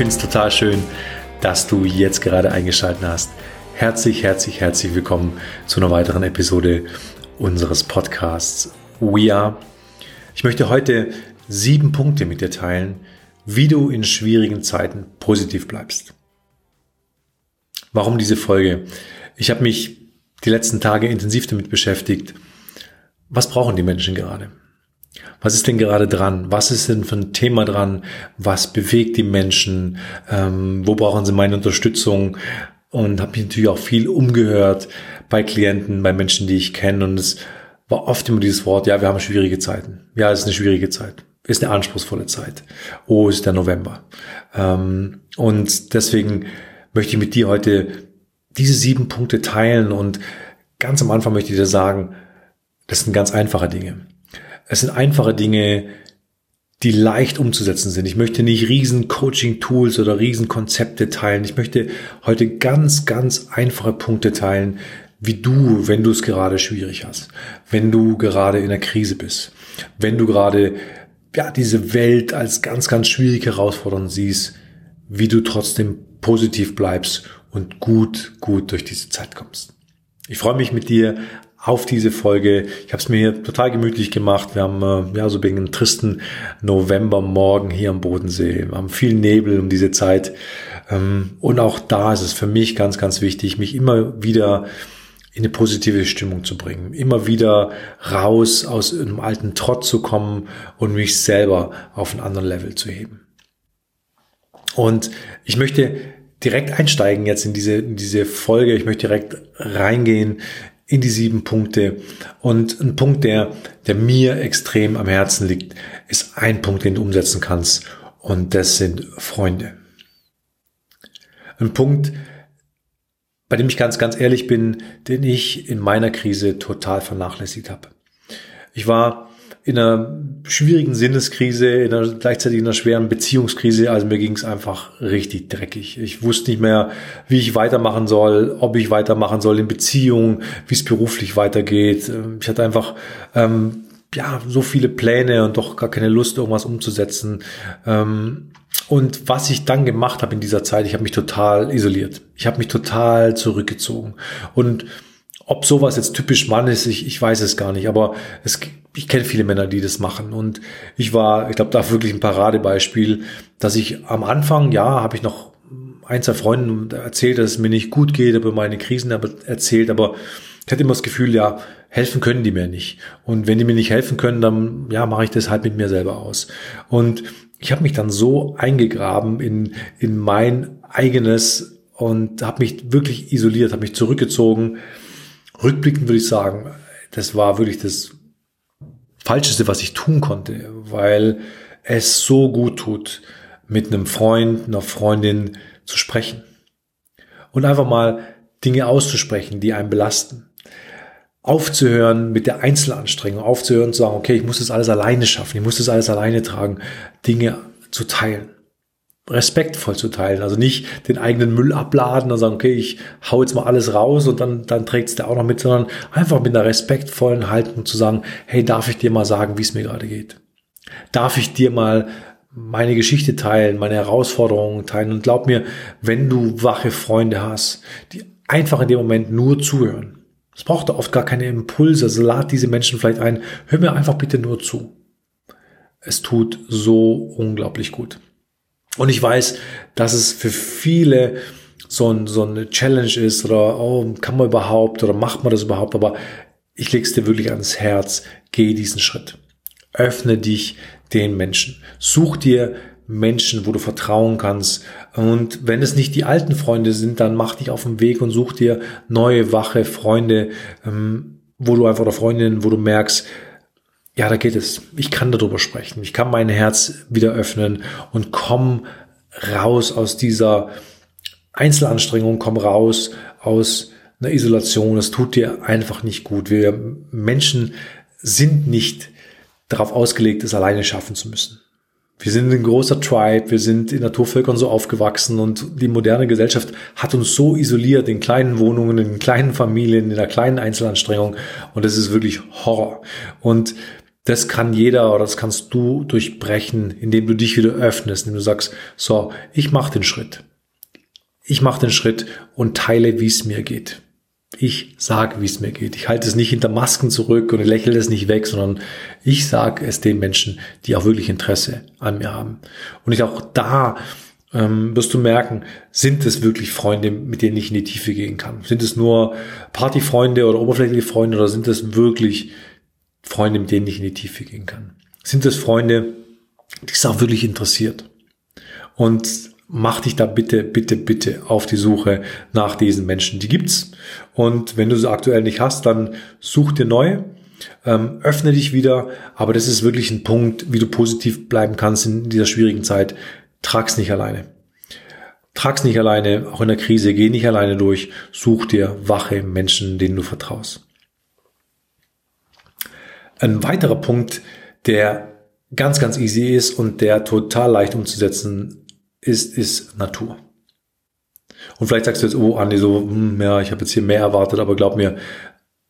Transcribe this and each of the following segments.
finde es total schön, dass du jetzt gerade eingeschaltet hast. Herzlich, herzlich, herzlich willkommen zu einer weiteren Episode unseres Podcasts We Are. Ich möchte heute sieben Punkte mit dir teilen, wie du in schwierigen Zeiten positiv bleibst. Warum diese Folge? Ich habe mich die letzten Tage intensiv damit beschäftigt. Was brauchen die Menschen gerade? Was ist denn gerade dran? Was ist denn für ein Thema dran? Was bewegt die Menschen? Ähm, wo brauchen sie meine Unterstützung? Und habe mich natürlich auch viel umgehört bei Klienten, bei Menschen, die ich kenne. Und es war oft immer dieses Wort, ja, wir haben schwierige Zeiten. Ja, es ist eine schwierige Zeit. Ist eine anspruchsvolle Zeit. Oh, ist der November. Ähm, und deswegen möchte ich mit dir heute diese sieben Punkte teilen. Und ganz am Anfang möchte ich dir sagen, das sind ganz einfache Dinge. Es sind einfache Dinge, die leicht umzusetzen sind. Ich möchte nicht riesen Coaching-Tools oder riesen Konzepte teilen. Ich möchte heute ganz, ganz einfache Punkte teilen, wie du, wenn du es gerade schwierig hast, wenn du gerade in der Krise bist, wenn du gerade ja, diese Welt als ganz, ganz schwierig herausfordernd siehst, wie du trotzdem positiv bleibst und gut, gut durch diese Zeit kommst. Ich freue mich mit dir auf diese Folge. Ich habe es mir hier total gemütlich gemacht. Wir haben äh, ja so wegen einem tristen Novembermorgen hier am Bodensee. Wir haben viel Nebel um diese Zeit. Ähm, und auch da ist es für mich ganz, ganz wichtig, mich immer wieder in eine positive Stimmung zu bringen, immer wieder raus aus einem alten Trott zu kommen und mich selber auf einen anderen Level zu heben. Und ich möchte direkt einsteigen jetzt in diese, in diese Folge. Ich möchte direkt reingehen in die sieben Punkte. Und ein Punkt, der, der mir extrem am Herzen liegt, ist ein Punkt, den du umsetzen kannst. Und das sind Freunde. Ein Punkt, bei dem ich ganz, ganz ehrlich bin, den ich in meiner Krise total vernachlässigt habe. Ich war in einer schwierigen Sinneskrise, in einer, gleichzeitig in einer schweren Beziehungskrise. Also mir ging es einfach richtig dreckig. Ich wusste nicht mehr, wie ich weitermachen soll, ob ich weitermachen soll in Beziehungen, wie es beruflich weitergeht. Ich hatte einfach ähm, ja so viele Pläne und doch gar keine Lust, irgendwas umzusetzen. Ähm, und was ich dann gemacht habe in dieser Zeit, ich habe mich total isoliert. Ich habe mich total zurückgezogen. Und ob sowas jetzt typisch Mann ist, ich, ich weiß es gar nicht, aber es, ich kenne viele Männer, die das machen. Und ich war, ich glaube, da wirklich ein Paradebeispiel, dass ich am Anfang, ja, habe ich noch ein, zwei Freunden erzählt, dass es mir nicht gut geht, aber meine Krisen erzählt, aber ich hatte immer das Gefühl, ja, helfen können die mir nicht. Und wenn die mir nicht helfen können, dann ja, mache ich das halt mit mir selber aus. Und ich habe mich dann so eingegraben in, in mein eigenes und habe mich wirklich isoliert, habe mich zurückgezogen rückblickend würde ich sagen, das war wirklich das Falscheste, was ich tun konnte, weil es so gut tut, mit einem Freund, einer Freundin zu sprechen. Und einfach mal Dinge auszusprechen, die einen belasten. Aufzuhören mit der Einzelanstrengung, aufzuhören zu sagen, okay, ich muss das alles alleine schaffen, ich muss das alles alleine tragen, Dinge zu teilen respektvoll zu teilen. Also nicht den eigenen Müll abladen und sagen, okay, ich hau jetzt mal alles raus und dann, dann trägt es der auch noch mit, sondern einfach mit einer respektvollen Haltung zu sagen, hey, darf ich dir mal sagen, wie es mir gerade geht? Darf ich dir mal meine Geschichte teilen, meine Herausforderungen teilen? Und glaub mir, wenn du wache Freunde hast, die einfach in dem Moment nur zuhören, es braucht oft gar keine Impulse, also lad diese Menschen vielleicht ein, hör mir einfach bitte nur zu. Es tut so unglaublich gut. Und ich weiß, dass es für viele so, ein, so eine Challenge ist oder oh, kann man überhaupt oder macht man das überhaupt, aber ich leg's dir wirklich ans Herz, geh diesen Schritt. Öffne dich den Menschen. Such dir Menschen, wo du vertrauen kannst. Und wenn es nicht die alten Freunde sind, dann mach dich auf den Weg und such dir neue, wache Freunde, ähm, wo du einfach oder Freundinnen, wo du merkst, ja, da geht es. Ich kann darüber sprechen. Ich kann mein Herz wieder öffnen und komm raus aus dieser Einzelanstrengung, komm raus aus einer Isolation. Es tut dir einfach nicht gut. Wir Menschen sind nicht darauf ausgelegt, es alleine schaffen zu müssen. Wir sind ein großer Tribe, wir sind in Naturvölkern so aufgewachsen und die moderne Gesellschaft hat uns so isoliert in kleinen Wohnungen, in kleinen Familien, in einer kleinen Einzelanstrengung und das ist wirklich Horror. Und Das kann jeder oder das kannst du durchbrechen, indem du dich wieder öffnest, indem du sagst, so, ich mache den Schritt. Ich mache den Schritt und teile, wie es mir geht. Ich sage, wie es mir geht. Ich halte es nicht hinter Masken zurück und lächle es nicht weg, sondern ich sage es den Menschen, die auch wirklich Interesse an mir haben. Und ich auch da ähm, wirst du merken, sind es wirklich Freunde, mit denen ich in die Tiefe gehen kann? Sind es nur Partyfreunde oder oberflächliche Freunde oder sind es wirklich Freunde, mit denen ich in die Tiefe gehen kann? Sind es Freunde, die es auch wirklich interessiert? Und mach dich da bitte, bitte, bitte auf die Suche nach diesen Menschen. Die gibt's. Und wenn du sie aktuell nicht hast, dann such dir neue. Ähm, öffne dich wieder, aber das ist wirklich ein Punkt, wie du positiv bleiben kannst in dieser schwierigen Zeit. Trag's nicht alleine. Trag's nicht alleine, auch in der Krise, geh nicht alleine durch, such dir wache Menschen, denen du vertraust. Ein weiterer Punkt, der ganz, ganz easy ist und der total leicht umzusetzen ist, ist Natur. Und vielleicht sagst du jetzt, oh Andi, so, hm, ja, ich habe jetzt hier mehr erwartet, aber glaub mir,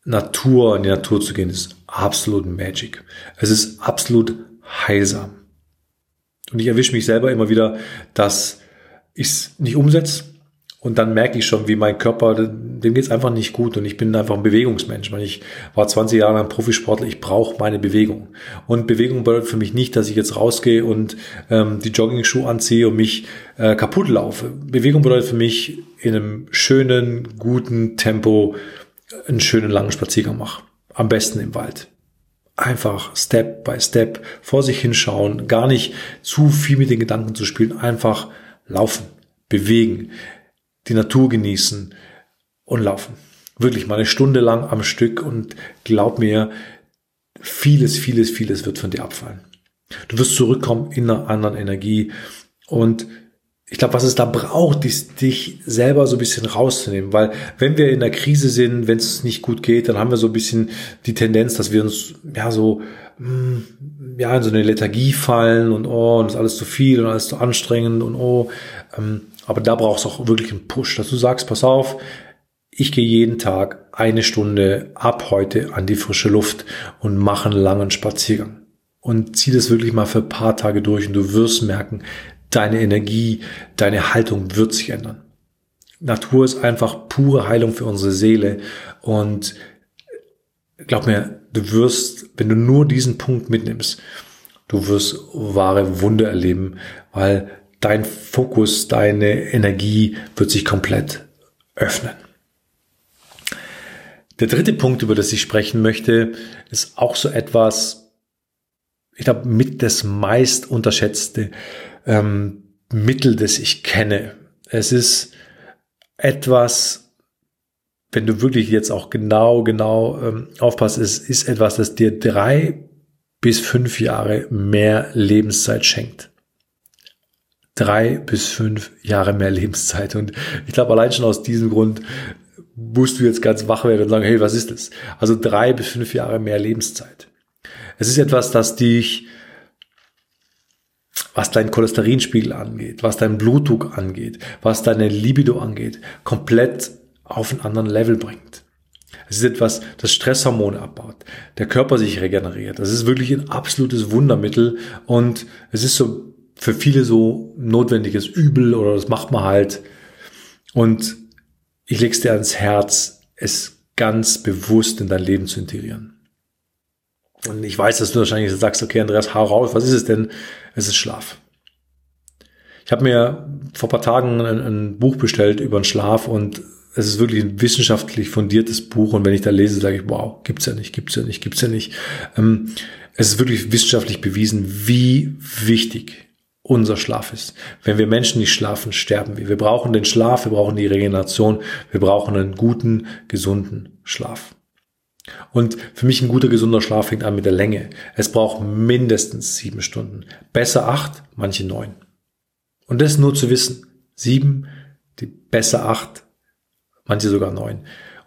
Natur, in die Natur zu gehen, ist absolut Magic. Es ist absolut heilsam. Und ich erwische mich selber immer wieder, dass ich es nicht umsetze und dann merke ich schon, wie mein Körper, dem geht's einfach nicht gut und ich bin einfach ein Bewegungsmensch. Ich war 20 Jahre lang Profisportler, ich brauche meine Bewegung. Und Bewegung bedeutet für mich nicht, dass ich jetzt rausgehe und ähm, die Jogging-Schuhe anziehe und mich äh, kaputt laufe. Bewegung bedeutet für mich in einem schönen, guten Tempo einen schönen langen Spaziergang mache. Am besten im Wald einfach Step by Step vor sich hinschauen, gar nicht zu viel mit den Gedanken zu spielen, einfach laufen, bewegen, die Natur genießen und laufen. Wirklich mal eine Stunde lang am Stück und glaub mir, vieles, vieles, vieles wird von dir abfallen. Du wirst zurückkommen in einer anderen Energie und ich glaube, was es da braucht, ist dich selber so ein bisschen rauszunehmen, weil wenn wir in der Krise sind, wenn es nicht gut geht, dann haben wir so ein bisschen die Tendenz, dass wir uns ja so hm, ja in so eine Lethargie fallen und oh, und ist alles zu viel und alles zu anstrengend und oh, ähm, aber da brauchst du auch wirklich einen Push, dass du sagst, pass auf, ich gehe jeden Tag eine Stunde ab heute an die frische Luft und mache einen langen Spaziergang. Und zieh das wirklich mal für ein paar Tage durch und du wirst merken, deine Energie, deine Haltung wird sich ändern. Natur ist einfach pure Heilung für unsere Seele und glaub mir, du wirst, wenn du nur diesen Punkt mitnimmst, du wirst wahre Wunder erleben, weil dein Fokus, deine Energie wird sich komplett öffnen. Der dritte Punkt, über das ich sprechen möchte, ist auch so etwas, ich glaube, mit das meist unterschätzte ähm, Mittel, das ich kenne. Es ist etwas, wenn du wirklich jetzt auch genau, genau ähm, aufpasst, es ist etwas, das dir drei bis fünf Jahre mehr Lebenszeit schenkt. Drei bis fünf Jahre mehr Lebenszeit. Und ich glaube, allein schon aus diesem Grund musst du jetzt ganz wach werden und sagen, hey, was ist das? Also drei bis fünf Jahre mehr Lebenszeit. Es ist etwas, das dich was dein Cholesterinspiegel angeht, was dein Blutdruck angeht, was deine Libido angeht, komplett auf einen anderen Level bringt. Es ist etwas, das Stresshormone abbaut, der Körper sich regeneriert. Das ist wirklich ein absolutes Wundermittel und es ist so für viele so notwendiges Übel oder das macht man halt. Und ich leg's dir ans Herz, es ganz bewusst in dein Leben zu integrieren. Und ich weiß, dass du wahrscheinlich sagst, okay, Andreas, hau raus, was ist es denn? Es ist Schlaf. Ich habe mir vor paar Tagen ein, ein, Buch bestellt über den Schlaf und es ist wirklich ein wissenschaftlich fundiertes Buch und wenn ich da lese, sage ich, wow, gibt's ja nicht, gibt's ja nicht, gibt's ja nicht. Ähm, es ist wirklich wissenschaftlich bewiesen, wie wichtig unser Schlaf ist. Wenn wir Menschen nicht schlafen, sterben wir. Wir brauchen den Schlaf, wir brauchen die Regeneration, wir brauchen einen guten, gesunden Schlaf. Und für mich ein guter, gesunder Schlaf fängt an mit der Länge. Es braucht mindestens sieben Stunden. Besser acht, manche neun. Und das nur zu wissen. Sieben, die besser acht, manche sogar neun.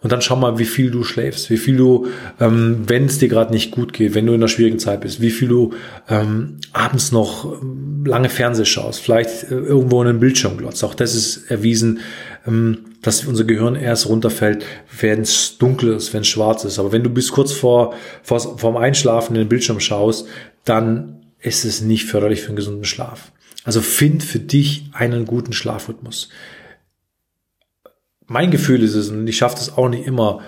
Und dann schau mal, wie viel du schläfst, wie viel du, ähm, wenn es dir gerade nicht gut geht, wenn du in einer schwierigen Zeit bist, wie viel du ähm, abends noch ähm, lange Fernseh schaust, vielleicht äh, irgendwo in einen Bildschirm glotzt. Auch das ist erwiesen, ähm, dass unser Gehirn erst runterfällt, wenn es dunkel ist, wenn es schwarz ist. Aber wenn du bis kurz vor, vor vorm Einschlafen in den Bildschirm schaust, dann ist es nicht förderlich für einen gesunden Schlaf. Also find für dich einen guten Schlafrhythmus. Mein Gefühl ist es, und ich schaffe das auch nicht immer,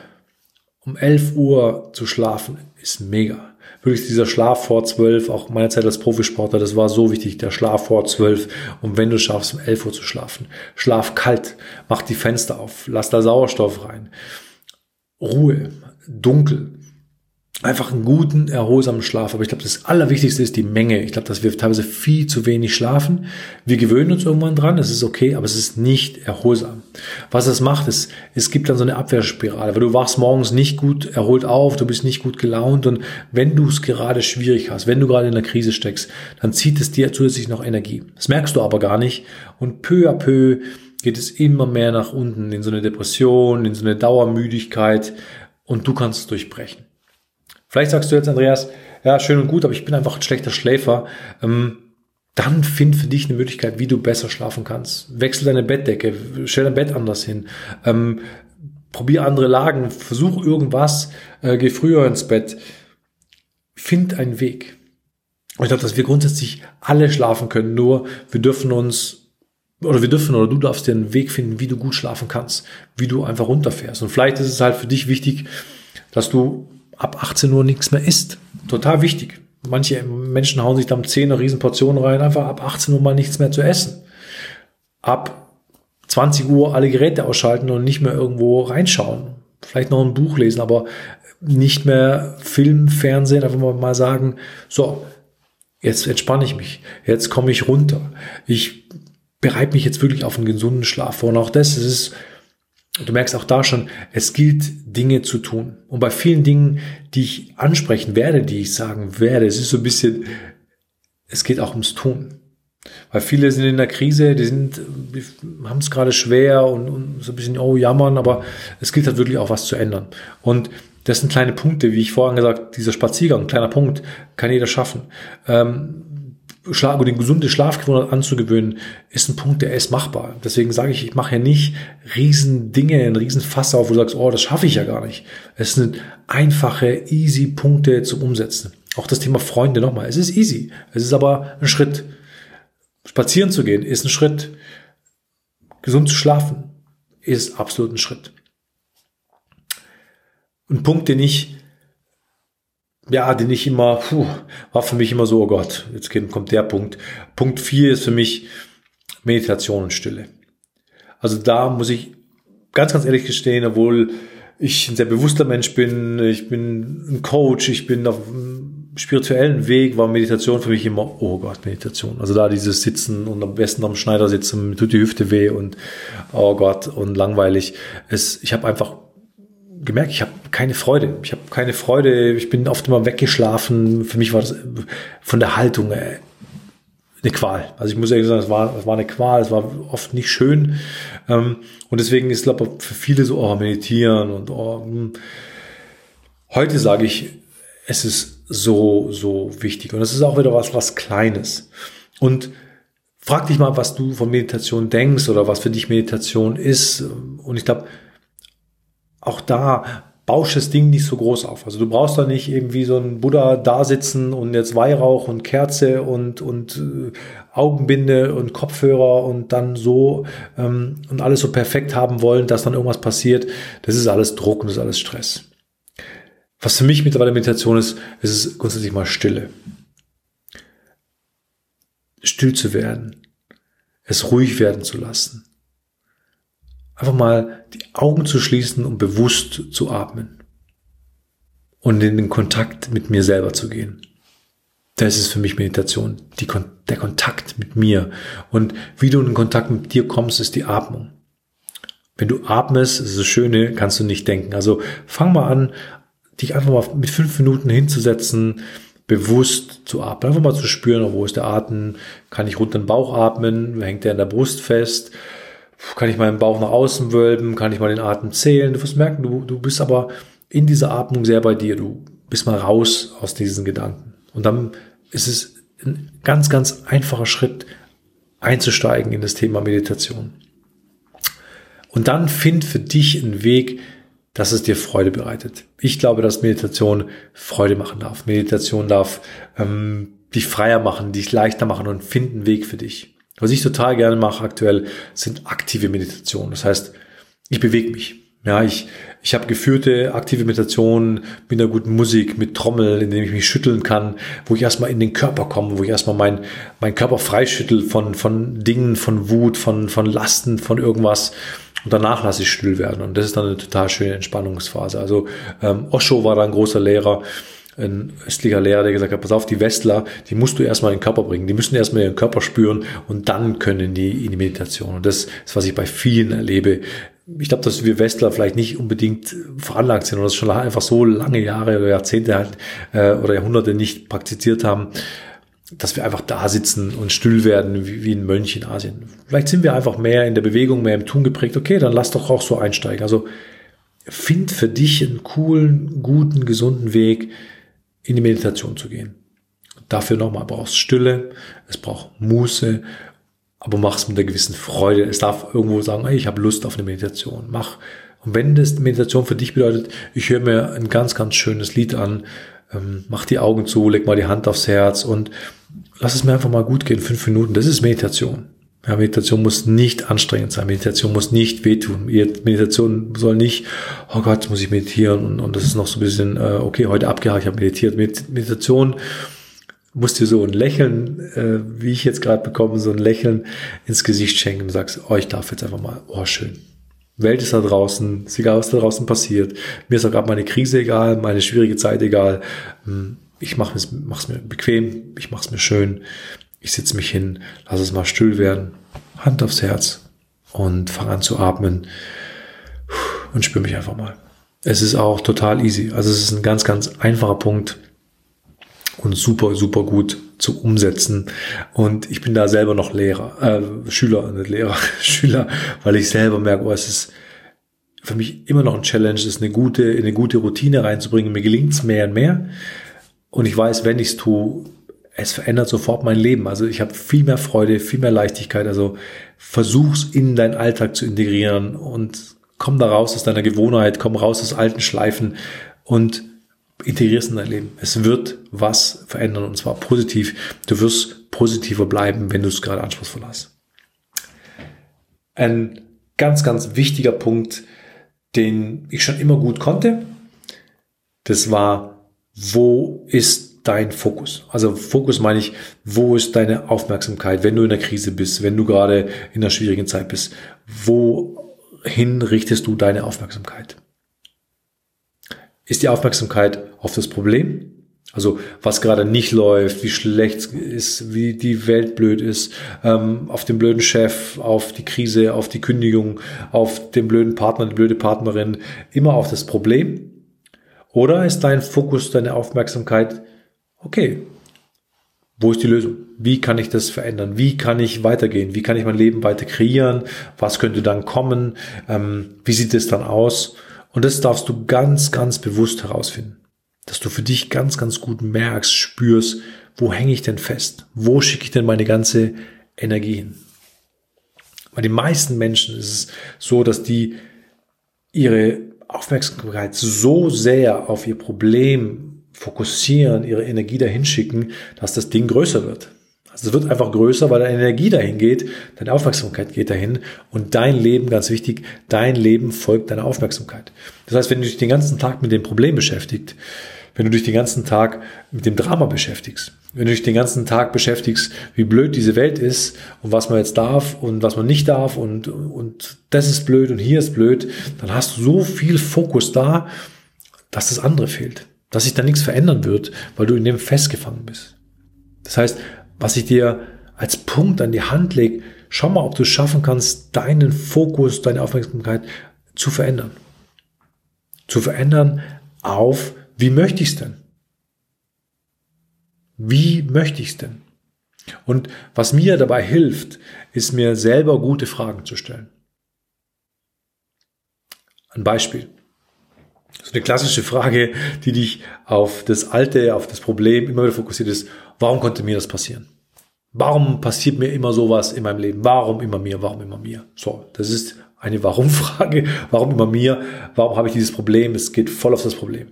um 11 Uhr zu schlafen, ist mega wirklich dieser Schlaf vor zwölf, auch meine Zeit als Profisportler, das war so wichtig, der Schlaf vor zwölf. Und wenn du schaffst, um elf Uhr zu schlafen, schlaf kalt, mach die Fenster auf, lass da Sauerstoff rein. Ruhe, dunkel, einfach einen guten, erholsamen Schlaf. Aber ich glaube, das Allerwichtigste ist die Menge. Ich glaube, dass wir teilweise viel zu wenig schlafen. Wir gewöhnen uns irgendwann dran, es ist okay, aber es ist nicht erholsam. Was es macht, ist, es gibt dann so eine Abwehrspirale, weil du wachst morgens nicht gut erholt auf, du bist nicht gut gelaunt und wenn du es gerade schwierig hast, wenn du gerade in der Krise steckst, dann zieht es dir zusätzlich noch Energie. Das merkst du aber gar nicht und peu à peu geht es immer mehr nach unten in so eine Depression, in so eine Dauermüdigkeit und du kannst es durchbrechen. Vielleicht sagst du jetzt, Andreas, ja, schön und gut, aber ich bin einfach ein schlechter Schläfer. Ähm, dann find für dich eine Möglichkeit, wie du besser schlafen kannst. Wechsel deine Bettdecke, stell dein Bett anders hin. Ähm, probier andere Lagen, versuch irgendwas, äh, geh früher ins Bett. Find einen Weg. Ich glaube, dass wir grundsätzlich alle schlafen können, nur wir dürfen uns oder wir dürfen oder du darfst dir einen Weg finden, wie du gut schlafen kannst, wie du einfach runterfährst. Und vielleicht ist es halt für dich wichtig, dass du ab 18 Uhr nichts mehr isst. Total wichtig. Manche Menschen hauen sich da um 10 eine riesen Portion rein, einfach ab 18 Uhr mal nichts mehr zu essen. Ab 20 Uhr alle Geräte ausschalten und nicht mehr irgendwo reinschauen. Vielleicht noch ein Buch lesen, aber nicht mehr Film, Fernsehen, einfach mal sagen, so, jetzt entspanne ich mich, jetzt komme ich runter. Ich bereite mich jetzt wirklich auf einen gesunden Schlaf vor. Und auch das, das ist Du merkst auch da schon, es gilt, Dinge zu tun. Und bei vielen Dingen, die ich ansprechen werde, die ich sagen werde, es ist so ein bisschen, es geht auch ums Tun. Weil viele sind in der Krise, die sind, haben es gerade schwer und, und so ein bisschen, oh, jammern, aber es gilt halt wirklich auch was zu ändern. Und das sind kleine Punkte, wie ich vorhin gesagt, dieser Spaziergang, kleiner Punkt, kann jeder schaffen. Ähm, Schlaf, den gesunde Schlafgewohnheit anzugewöhnen, ist ein Punkt, der ist machbar. Deswegen sage ich, ich mache ja nicht riesen Dinge, ein riesen Fass auf, wo du sagst, oh, das schaffe ich ja gar nicht. Es sind einfache, easy Punkte zum Umsetzen. Auch das Thema Freunde nochmal. Es ist easy. Es ist aber ein Schritt. Spazieren zu gehen ist ein Schritt. Gesund zu schlafen ist absolut ein Schritt. Ein Punkt, den ich ja, den ich immer, puh, war für mich immer so, oh Gott, jetzt kommt der Punkt. Punkt vier ist für mich Meditation und Stille. Also da muss ich ganz, ganz ehrlich gestehen, obwohl ich ein sehr bewusster Mensch bin, ich bin ein Coach, ich bin auf einem spirituellen Weg, war Meditation für mich immer, oh Gott, Meditation. Also da dieses Sitzen und am besten am Schneider sitzen, tut die Hüfte weh und oh Gott und langweilig. Es, ich habe einfach gemerkt, ich habe keine Freude. Ich habe keine Freude. Ich bin oft immer weggeschlafen. Für mich war das von der Haltung äh, eine Qual. Also ich muss ehrlich sagen, es war, es war eine Qual. Es war oft nicht schön. Ähm, und deswegen ist, glaube ich, für viele so, oh, meditieren und oh, hm. heute sage ich, es ist so, so wichtig. Und es ist auch wieder was, was Kleines. Und frag dich mal, was du von Meditation denkst oder was für dich Meditation ist. Und ich glaube, auch da bausch das Ding nicht so groß auf. Also du brauchst da nicht irgendwie so ein Buddha da sitzen und jetzt Weihrauch und Kerze und, und äh, Augenbinde und Kopfhörer und dann so ähm, und alles so perfekt haben wollen, dass dann irgendwas passiert. Das ist alles Druck und das ist alles Stress. Was für mich mittlerweile Meditation ist, ist es grundsätzlich mal Stille. Still zu werden. Es ruhig werden zu lassen einfach mal die Augen zu schließen und bewusst zu atmen. Und in den Kontakt mit mir selber zu gehen. Das ist für mich Meditation, die, der Kontakt mit mir. Und wie du in Kontakt mit dir kommst, ist die Atmung. Wenn du atmest, ist das Schöne, kannst du nicht denken. Also fang mal an, dich einfach mal mit fünf Minuten hinzusetzen, bewusst zu atmen. Einfach mal zu spüren, wo ist der Atem, kann ich runter den Bauch atmen, hängt der in der Brust fest, kann ich meinen Bauch nach außen wölben, kann ich mal den Atem zählen. Du wirst merken, du, du bist aber in dieser Atmung sehr bei dir. Du bist mal raus aus diesen Gedanken. Und dann ist es ein ganz, ganz einfacher Schritt einzusteigen in das Thema Meditation. Und dann find für dich einen Weg, dass es dir Freude bereitet. Ich glaube, dass Meditation Freude machen darf. Meditation darf ähm, dich freier machen, dich leichter machen und find einen Weg für dich. Was ich total gerne mache aktuell, sind aktive Meditationen. Das heißt, ich bewege mich. Ja, ich, ich habe geführte aktive Meditationen mit einer guten Musik, mit Trommel, in dem ich mich schütteln kann, wo ich erstmal in den Körper komme, wo ich erstmal mein, mein Körper freischüttel von, von Dingen, von Wut, von, von Lasten, von irgendwas. Und danach lasse ich still werden. Und das ist dann eine total schöne Entspannungsphase. Also ähm, Osho war da ein großer Lehrer ein östlicher Lehrer, der gesagt hat, pass auf, die Westler, die musst du erstmal in den Körper bringen. Die müssen erstmal ihren Körper spüren und dann können die in die Meditation. Und das ist, was ich bei vielen erlebe, ich glaube, dass wir Westler vielleicht nicht unbedingt veranlagt sind und das schon einfach so lange Jahre oder Jahrzehnte halt äh, oder Jahrhunderte nicht praktiziert haben, dass wir einfach da sitzen und still werden wie, wie ein Mönch in Asien. Vielleicht sind wir einfach mehr in der Bewegung, mehr im Tun geprägt. Okay, dann lass doch auch so einsteigen. Also find für dich einen coolen, guten, gesunden Weg, in die Meditation zu gehen. Dafür nochmal brauchst Stille, es braucht Muße aber mach es mit einer gewissen Freude. Es darf irgendwo sagen, hey, ich habe Lust auf eine Meditation. Mach. Und wenn das Meditation für dich bedeutet, ich höre mir ein ganz, ganz schönes Lied an, ähm, mach die Augen zu, leg mal die Hand aufs Herz und lass es mir einfach mal gut gehen, fünf Minuten. Das ist Meditation. Ja, Meditation muss nicht anstrengend sein. Meditation muss nicht wehtun. Meditation soll nicht, oh Gott, muss ich meditieren und, und das ist noch so ein bisschen, äh, okay, heute abgehakt, ich habe meditiert. Meditation musst dir so ein Lächeln, äh, wie ich jetzt gerade bekomme, so ein Lächeln ins Gesicht schenken und sagst, oh, ich darf jetzt einfach mal, oh, schön. Welt ist da draußen, ist egal, was da draußen passiert. Mir ist auch gerade meine Krise egal, meine schwierige Zeit egal. Hm, ich mache es mir bequem, ich mache es mir schön. Ich sitze mich hin, lass es mal still werden, Hand aufs Herz und fange an zu atmen und spüre mich einfach mal. Es ist auch total easy. Also es ist ein ganz, ganz einfacher Punkt und super, super gut zu umsetzen. Und ich bin da selber noch Lehrer, äh, Schüler, nicht Lehrer, Schüler, weil ich selber merke, oh, es ist für mich immer noch ein Challenge, ist eine gute, eine gute Routine reinzubringen. Mir gelingt es mehr und mehr. Und ich weiß, wenn ich es tue, es verändert sofort mein Leben. Also ich habe viel mehr Freude, viel mehr Leichtigkeit. Also versuch's in deinen Alltag zu integrieren und komm da raus aus deiner Gewohnheit, komm raus aus alten Schleifen und integrierst in dein Leben. Es wird was verändern und zwar positiv. Du wirst positiver bleiben, wenn du es gerade anspruchsvoll hast. Ein ganz, ganz wichtiger Punkt, den ich schon immer gut konnte, das war, wo ist dein Fokus? Also Fokus meine ich, wo ist deine Aufmerksamkeit, wenn du in der Krise bist, wenn du gerade in einer schwierigen Zeit bist? Wohin richtest du deine Aufmerksamkeit? ist die Aufmerksamkeit auf das Problem. Also was gerade nicht läuft, wie schlecht ist, wie die Welt blöd ist, ähm, auf den blöden Chef, auf die Krise, auf die Kündigung, auf den blöden Partner, die blöde Partnerin, immer auf das Problem. Oder ist dein Fokus, deine Aufmerksamkeit, okay, wo ist die Lösung? Wie kann ich das verändern? Wie kann ich weitergehen? Wie kann ich mein Leben weiter kreieren? Was könnte dann kommen? Ähm, wie sieht es dann aus? Und das darfst du ganz, ganz bewusst herausfinden. Dass du für dich ganz, ganz gut merkst, spürst, wo hänge ich denn fest? Wo schicke ich denn meine ganze Energie hin? Bei den meisten Menschen ist es so, dass die ihre Aufmerksamkeit so sehr auf ihr Problem fokussieren, ihre Energie dahin schicken, dass das Ding größer wird. Also es wird einfach größer, weil deine Energie dahin geht, deine Aufmerksamkeit geht dahin und dein Leben, ganz wichtig, dein Leben folgt deiner Aufmerksamkeit. Das heißt, wenn du dich den ganzen Tag mit dem Problem beschäftigst, wenn du dich den ganzen Tag mit dem Drama beschäftigst, wenn du dich den ganzen Tag beschäftigst, wie blöd diese Welt ist und was man jetzt darf und was man nicht darf und, und das ist blöd und hier ist blöd, dann hast du so viel Fokus da, dass das andere fehlt, dass sich da nichts verändern wird, weil du in dem festgefangen bist. Das heißt, was ich dir als Punkt an die Hand lege, schau mal, ob du es schaffen kannst, deinen Fokus, deine Aufmerksamkeit zu verändern. Zu verändern auf, wie möchte ich es denn? Wie möchte ich es denn? Und was mir dabei hilft, ist mir selber gute Fragen zu stellen. Ein Beispiel. So eine klassische Frage, die dich auf das Alte, auf das Problem immer wieder fokussiert ist, warum konnte mir das passieren? Warum passiert mir immer sowas in meinem Leben? Warum immer mir? Warum immer mir? So, das ist eine Warum-Frage. Warum immer mir? Warum habe ich dieses Problem? Es geht voll auf das Problem.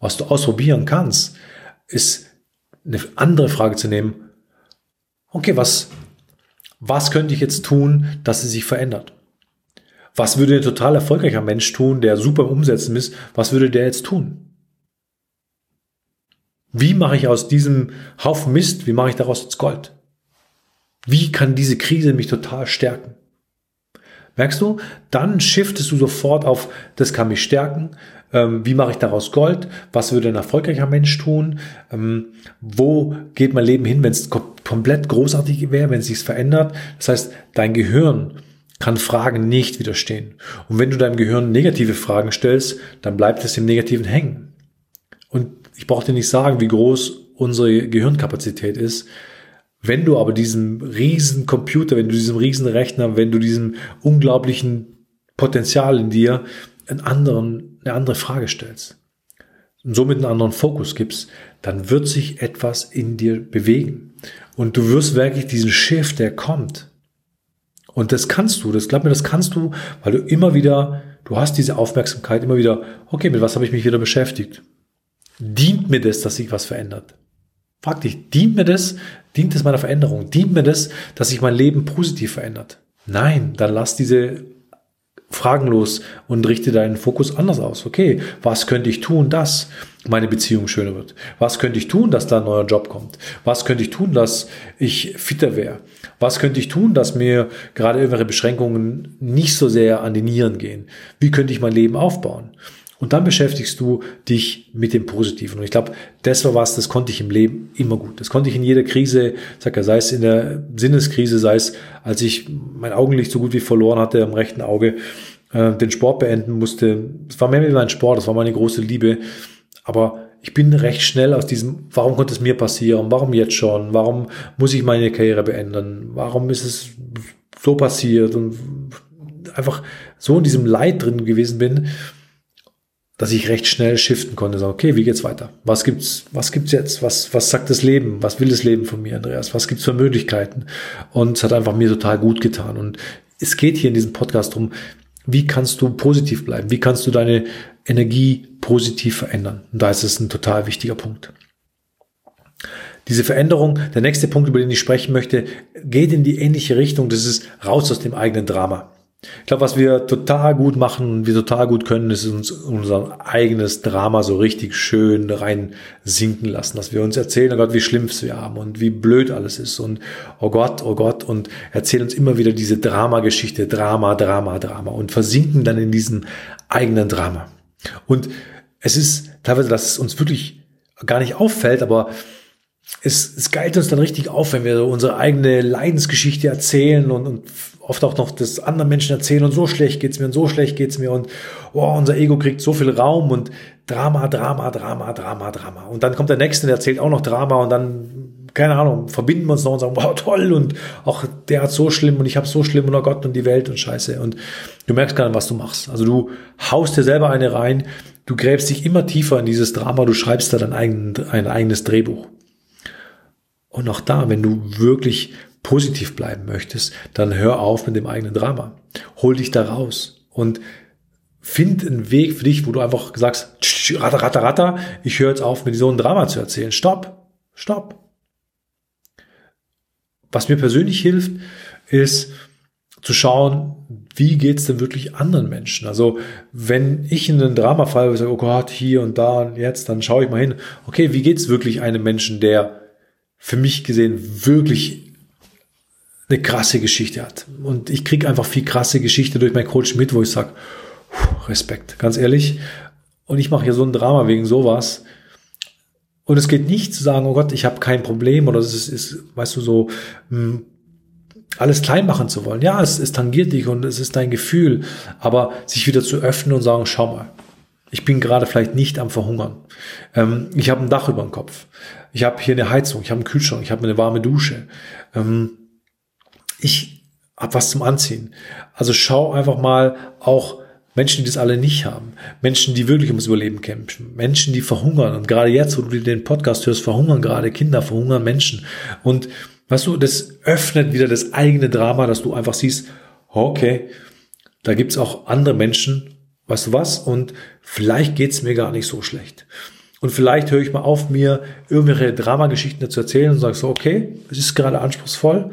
Was du ausprobieren kannst, ist eine andere Frage zu nehmen. Okay, was, was könnte ich jetzt tun, dass sie sich verändert? Was würde ein total erfolgreicher Mensch tun, der super im Umsetzen ist? Was würde der jetzt tun? Wie mache ich aus diesem Haufen Mist, wie mache ich daraus jetzt Gold? Wie kann diese Krise mich total stärken? Merkst du? Dann shiftest du sofort auf, das kann mich stärken. Ähm, wie mache ich daraus Gold? Was würde ein erfolgreicher Mensch tun? Ähm, wo geht mein Leben hin, wenn es komplett großartig wäre, wenn es sich verändert? Das heißt, dein Gehirn kann Fragen nicht widerstehen. Und wenn du deinem Gehirn negative Fragen stellst, dann bleibt es im Negativen hängen. Und ich brauche dir nicht sagen, wie groß unsere Gehirnkapazität ist. Wenn du aber diesem riesen Computer, wenn du diesem riesen Rechner, wenn du diesem unglaublichen Potenzial in dir einen anderen, eine andere Frage stellst und somit einen anderen Fokus gibst, dann wird sich etwas in dir bewegen. Und du wirst wirklich diesen Shift, der kommt. Und das kannst du, das glaub mir, das kannst du, weil du immer wieder, du hast diese Aufmerksamkeit immer wieder, okay, mit was habe ich mich wieder beschäftigt? Dient mir das, dass sich was verändert? Frag dich, dient mir das? Dient es meiner Veränderung? Dient mir das, dass sich mein Leben positiv verändert? Nein, dann lass diese Fragen los und richte deinen Fokus anders aus. Okay, was könnte ich tun, dass meine Beziehung schöner wird? Was könnte ich tun, dass da ein neuer Job kommt? Was könnte ich tun, dass ich fitter wäre? Was könnte ich tun, dass mir gerade irgendwelche Beschränkungen nicht so sehr an die Nieren gehen? Wie könnte ich mein Leben aufbauen? Und dann beschäftigst du dich mit dem Positiven. Und ich glaube, das war was, das konnte ich im Leben immer gut. Das konnte ich in jeder Krise, sag ja, sei es in der Sinneskrise, sei es, als ich mein Augenlicht so gut wie verloren hatte am rechten Auge, äh, den Sport beenden musste. Es war mehr wie mein Sport, das war meine große Liebe. Aber ich bin recht schnell aus diesem, warum konnte es mir passieren? Warum jetzt schon? Warum muss ich meine Karriere beenden? Warum ist es so passiert? Und einfach so in diesem Leid drin gewesen bin, dass ich recht schnell shiften konnte, sagen, okay, wie geht's weiter? Was gibt's, was gibt's jetzt? Was, was sagt das Leben? Was will das Leben von mir, Andreas? Was gibt's für Möglichkeiten? Und es hat einfach mir total gut getan. Und es geht hier in diesem Podcast drum, wie kannst du positiv bleiben? Wie kannst du deine Energie positiv verändern? Und da ist es ein total wichtiger Punkt. Diese Veränderung, der nächste Punkt, über den ich sprechen möchte, geht in die ähnliche Richtung. Das ist raus aus dem eigenen Drama. Ich glaube, was wir total gut machen und wir total gut können, ist uns unser eigenes Drama so richtig schön rein sinken lassen, dass wir uns erzählen, oh Gott, wie schlimm es wir haben und wie blöd alles ist und oh Gott, oh Gott und erzählen uns immer wieder diese Dramageschichte, Drama, Drama, Drama und versinken dann in diesem eigenen Drama. Und es ist teilweise, dass es uns wirklich gar nicht auffällt, aber es, es geilt uns dann richtig auf, wenn wir unsere eigene Leidensgeschichte erzählen und, und oft auch noch das anderen Menschen erzählen und so schlecht geht's mir und so schlecht geht's mir und oh, unser Ego kriegt so viel Raum und Drama, Drama, Drama, Drama, Drama. Und dann kommt der Nächste, der erzählt auch noch Drama und dann, keine Ahnung, verbinden wir uns noch und sagen, wow, toll und auch der hat so schlimm und ich habe so schlimm und oh Gott und die Welt und Scheiße. Und du merkst gar nicht, was du machst. Also du haust dir selber eine rein, du gräbst dich immer tiefer in dieses Drama, du schreibst da dein, eigen, ein eigenes Drehbuch. Und auch da, wenn du wirklich positiv bleiben möchtest, dann hör auf mit dem eigenen Drama. Hol dich da raus und find einen Weg für dich, wo du einfach sagst, ratter, ratter, ratter, ich höre jetzt auf, mit so einem Drama zu erzählen. Stopp, stopp. Was mir persönlich hilft, ist zu schauen, wie geht's denn wirklich anderen Menschen? Also wenn ich in einen Drama falle, sage, oh Gott, hier und da und jetzt, dann schaue ich mal hin, okay, wie geht's wirklich einem Menschen, der für mich gesehen wirklich eine krasse Geschichte hat. Und ich kriege einfach viel krasse Geschichte durch meinen Coach mit, wo ich sage, Respekt, ganz ehrlich. Und ich mache hier so ein Drama wegen sowas. Und es geht nicht zu sagen, oh Gott, ich habe kein Problem oder es ist, ist, weißt du, so mh, hm, alles klein machen zu wollen. Ja, es, es tangiert dich und es ist dein Gefühl, aber sich wieder zu öffnen und sagen, schau mal, ich bin gerade vielleicht nicht am Verhungern. Ähm, ich habe ein Dach über dem Kopf. Ich habe hier eine Heizung, ich habe einen Kühlschrank, ich habe eine warme Dusche. Ähm, ich habe was zum Anziehen. Also schau einfach mal auch Menschen, die das alle nicht haben. Menschen, die wirklich ums Überleben kämpfen. Menschen, die verhungern. Und gerade jetzt, wo du den Podcast hörst, verhungern gerade Kinder, verhungern Menschen. Und weißt du, das öffnet wieder das eigene Drama, dass du einfach siehst, okay, da gibt's auch andere Menschen, weißt du was, und vielleicht geht's mir gar nicht so schlecht. Und vielleicht höre ich mal auf, mir irgendwelche Dramageschichten zu erzählen und sage so, okay, es ist gerade anspruchsvoll,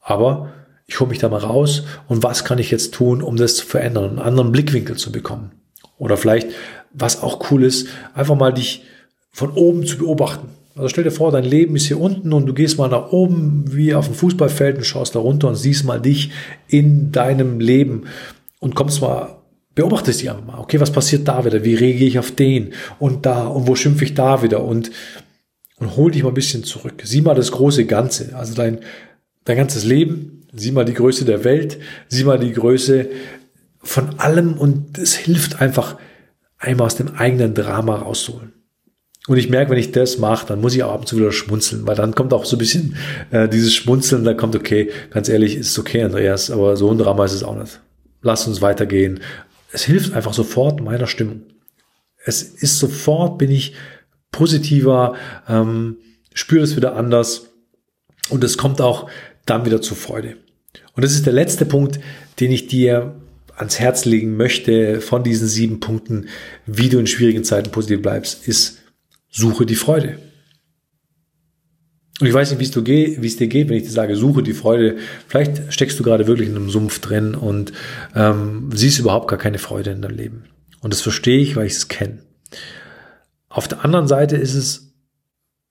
aber ich hole mich da mal raus und was kann ich jetzt tun, um das zu verändern, einen anderen Blickwinkel zu bekommen. Oder vielleicht, was auch cool ist, einfach mal dich von oben zu beobachten. Also stell dir vor, dein Leben ist hier unten und du gehst mal nach oben wie auf dem Fußballfeld und schaust da runter und siehst mal dich in deinem Leben und kommst mal, beobachtest dich einfach mal. Okay, was passiert da wieder? Wie reagiere ich auf den und da und wo schimpfe ich da wieder? Und, und hol dich mal ein bisschen zurück. Sieh mal das große Ganze. Also dein, dein ganzes Leben. Sieh mal die Größe der Welt. Sieh mal die Größe von allem und es hilft einfach, einmal aus dem eigenen Drama rauszuholen. Und ich merke, wenn ich das mache, dann muss ich auch ab und zu wieder schmunzeln, weil dann kommt auch so ein bisschen äh, dieses Schmunzeln, da kommt, okay, ganz ehrlich, ist okay, Andreas, aber so ein Drama ist es auch nicht. Lass uns weitergehen. Es hilft einfach sofort meiner Stimmung. Es ist sofort, bin ich positiver, ähm, spüre es wieder anders und es kommt auch dann wieder zur Freude. Und das ist der letzte Punkt, den ich dir ans Herz legen möchte von diesen sieben Punkten, wie du in schwierigen Zeiten positiv bleibst, ist suche die Freude. Und ich weiß nicht, wie es dir geht, wenn ich dir sage, suche die Freude. Vielleicht steckst du gerade wirklich in einem Sumpf drin und ähm, siehst überhaupt gar keine Freude in deinem Leben. Und das verstehe ich, weil ich es kenne. Auf der anderen Seite ist es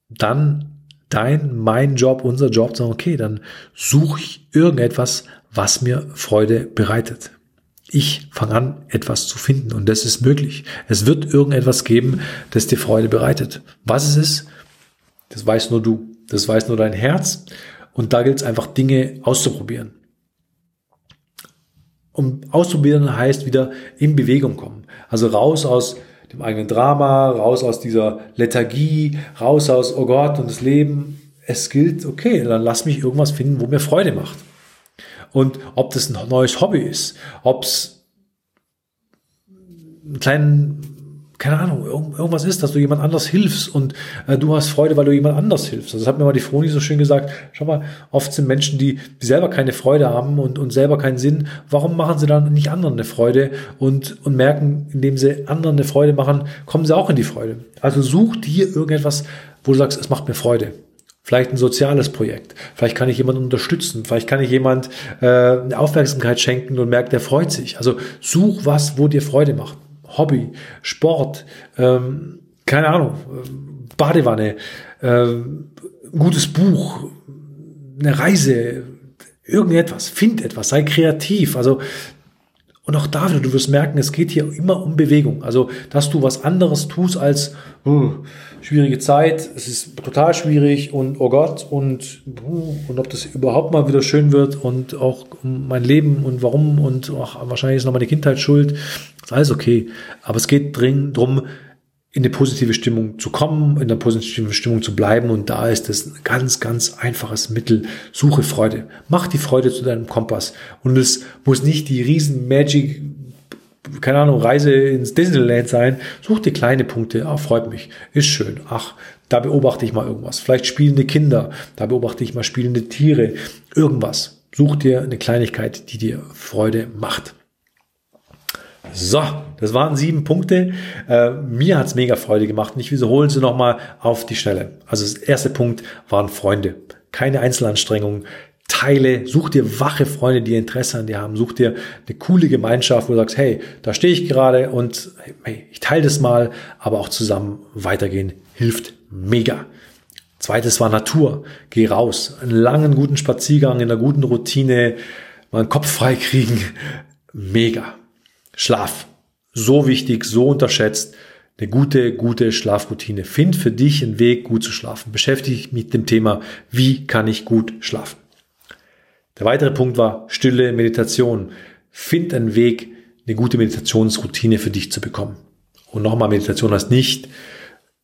dann dein, mein Job, unser Job, zu sagen, okay, dann suche ich irgendetwas, was mir Freude bereitet ich fange an, etwas zu finden. Und das ist möglich. Es wird irgendetwas geben, das dir Freude bereitet. Was es ist, das weiß nur du. Das weiß nur dein Herz. Und da gilt es einfach, Dinge auszuprobieren. Und auszuprobieren heißt wieder in Bewegung kommen. Also raus aus dem eigenen Drama, raus aus dieser Lethargie, raus aus, oh Gott, und das Leben. Es gilt, okay, dann lass mich irgendwas finden, wo mir Freude macht. Und ob das ein neues Hobby ist, ob es einen kleinen, keine Ahnung, irgendwas ist, dass du jemand anders hilfst und äh, du hast Freude, weil du jemand anders hilfst. Also das hat mir mal die Froni so schön gesagt. Schau mal, oft sind Menschen, die, die selber keine Freude haben und, und selber keinen Sinn. Warum machen sie dann nicht anderen eine Freude und, und merken, indem sie anderen eine Freude machen, kommen sie auch in die Freude. Also such dir irgendetwas, wo du sagst, es macht mir Freude. Vielleicht ein soziales Projekt. Vielleicht kann ich jemanden unterstützen. Vielleicht kann ich jemand äh, eine Aufmerksamkeit schenken und merkt, der freut sich. Also such was, wo dir Freude macht. Hobby, Sport, ähm, keine Ahnung, Badewanne, äh, gutes Buch, eine Reise, irgendetwas. Find etwas, sei kreativ. Also und auch da wieder, du wirst merken, es geht hier immer um Bewegung. Also, dass du was anderes tust als uh, schwierige Zeit, es ist total schwierig und oh Gott und, und ob das überhaupt mal wieder schön wird und auch mein Leben und warum und ach, wahrscheinlich ist noch meine Kindheit schuld. Ist alles okay. Aber es geht dringend drum, in eine positive Stimmung zu kommen, in der positiven Stimmung zu bleiben. Und da ist es ein ganz, ganz einfaches Mittel. Suche Freude. Mach die Freude zu deinem Kompass. Und es muss nicht die riesen Magic, keine Ahnung, Reise ins Disneyland sein. Such dir kleine Punkte. Ah, freut mich. Ist schön. Ach, da beobachte ich mal irgendwas. Vielleicht spielende Kinder. Da beobachte ich mal spielende Tiere. Irgendwas. Such dir eine Kleinigkeit, die dir Freude macht. So, das waren sieben Punkte. Äh, mir hat's mega Freude gemacht und ich wiederhole sie nochmal auf die Schnelle. Also das erste Punkt waren Freunde. Keine Einzelanstrengungen. Teile, such dir wache Freunde, die Interesse an dir haben. Such dir eine coole Gemeinschaft, wo du sagst, hey, da stehe ich gerade und hey, ich teile das mal, aber auch zusammen weitergehen hilft mega. Zweites war Natur. Geh raus. Einen langen, guten Spaziergang in einer guten Routine, mal einen Kopf frei kriegen. Mega. Schlaf. So wichtig, so unterschätzt. Eine gute, gute Schlafroutine. Find für dich einen Weg, gut zu schlafen. Beschäftige dich mit dem Thema, wie kann ich gut schlafen. Der weitere Punkt war stille Meditation. Find einen Weg, eine gute Meditationsroutine für dich zu bekommen. Und nochmal, Meditation heißt nicht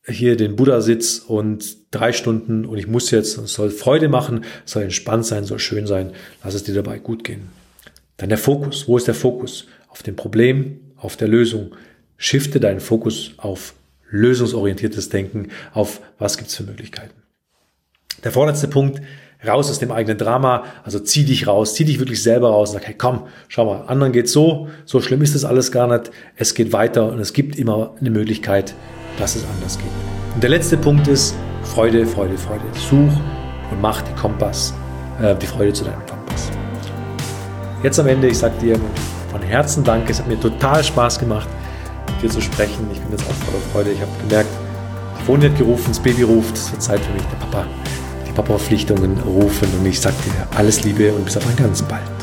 hier den Buddha-Sitz und drei Stunden und ich muss jetzt, es soll Freude machen, soll entspannt sein, soll schön sein. Lass es dir dabei gut gehen. Dann der Fokus. Wo ist der Fokus? Auf dem Problem, auf der Lösung. Shifte deinen Fokus auf lösungsorientiertes Denken, auf was gibt's für Möglichkeiten. Der vorletzte Punkt, raus aus dem eigenen Drama. Also zieh dich raus, zieh dich wirklich selber raus und sag, hey komm, schau mal, anderen geht's so, so schlimm ist das alles gar nicht. Es geht weiter und es gibt immer eine Möglichkeit, dass es anders geht. Und der letzte Punkt ist Freude, Freude, Freude. Such und mach die Kompass, äh, die Freude zu deinem Kompass. Jetzt am Ende, ich sag dir von Herzen Danke. Es hat mir total Spaß gemacht, mit dir zu sprechen. Ich bin jetzt auch voller Freude. Ich habe gemerkt, die Wohn hat gerufen, das Baby ruft. Es wird Zeit für mich, der Papa, die Papa-Verpflichtungen rufen. Und ich sage dir alles Liebe und bis auf ein ganz bald.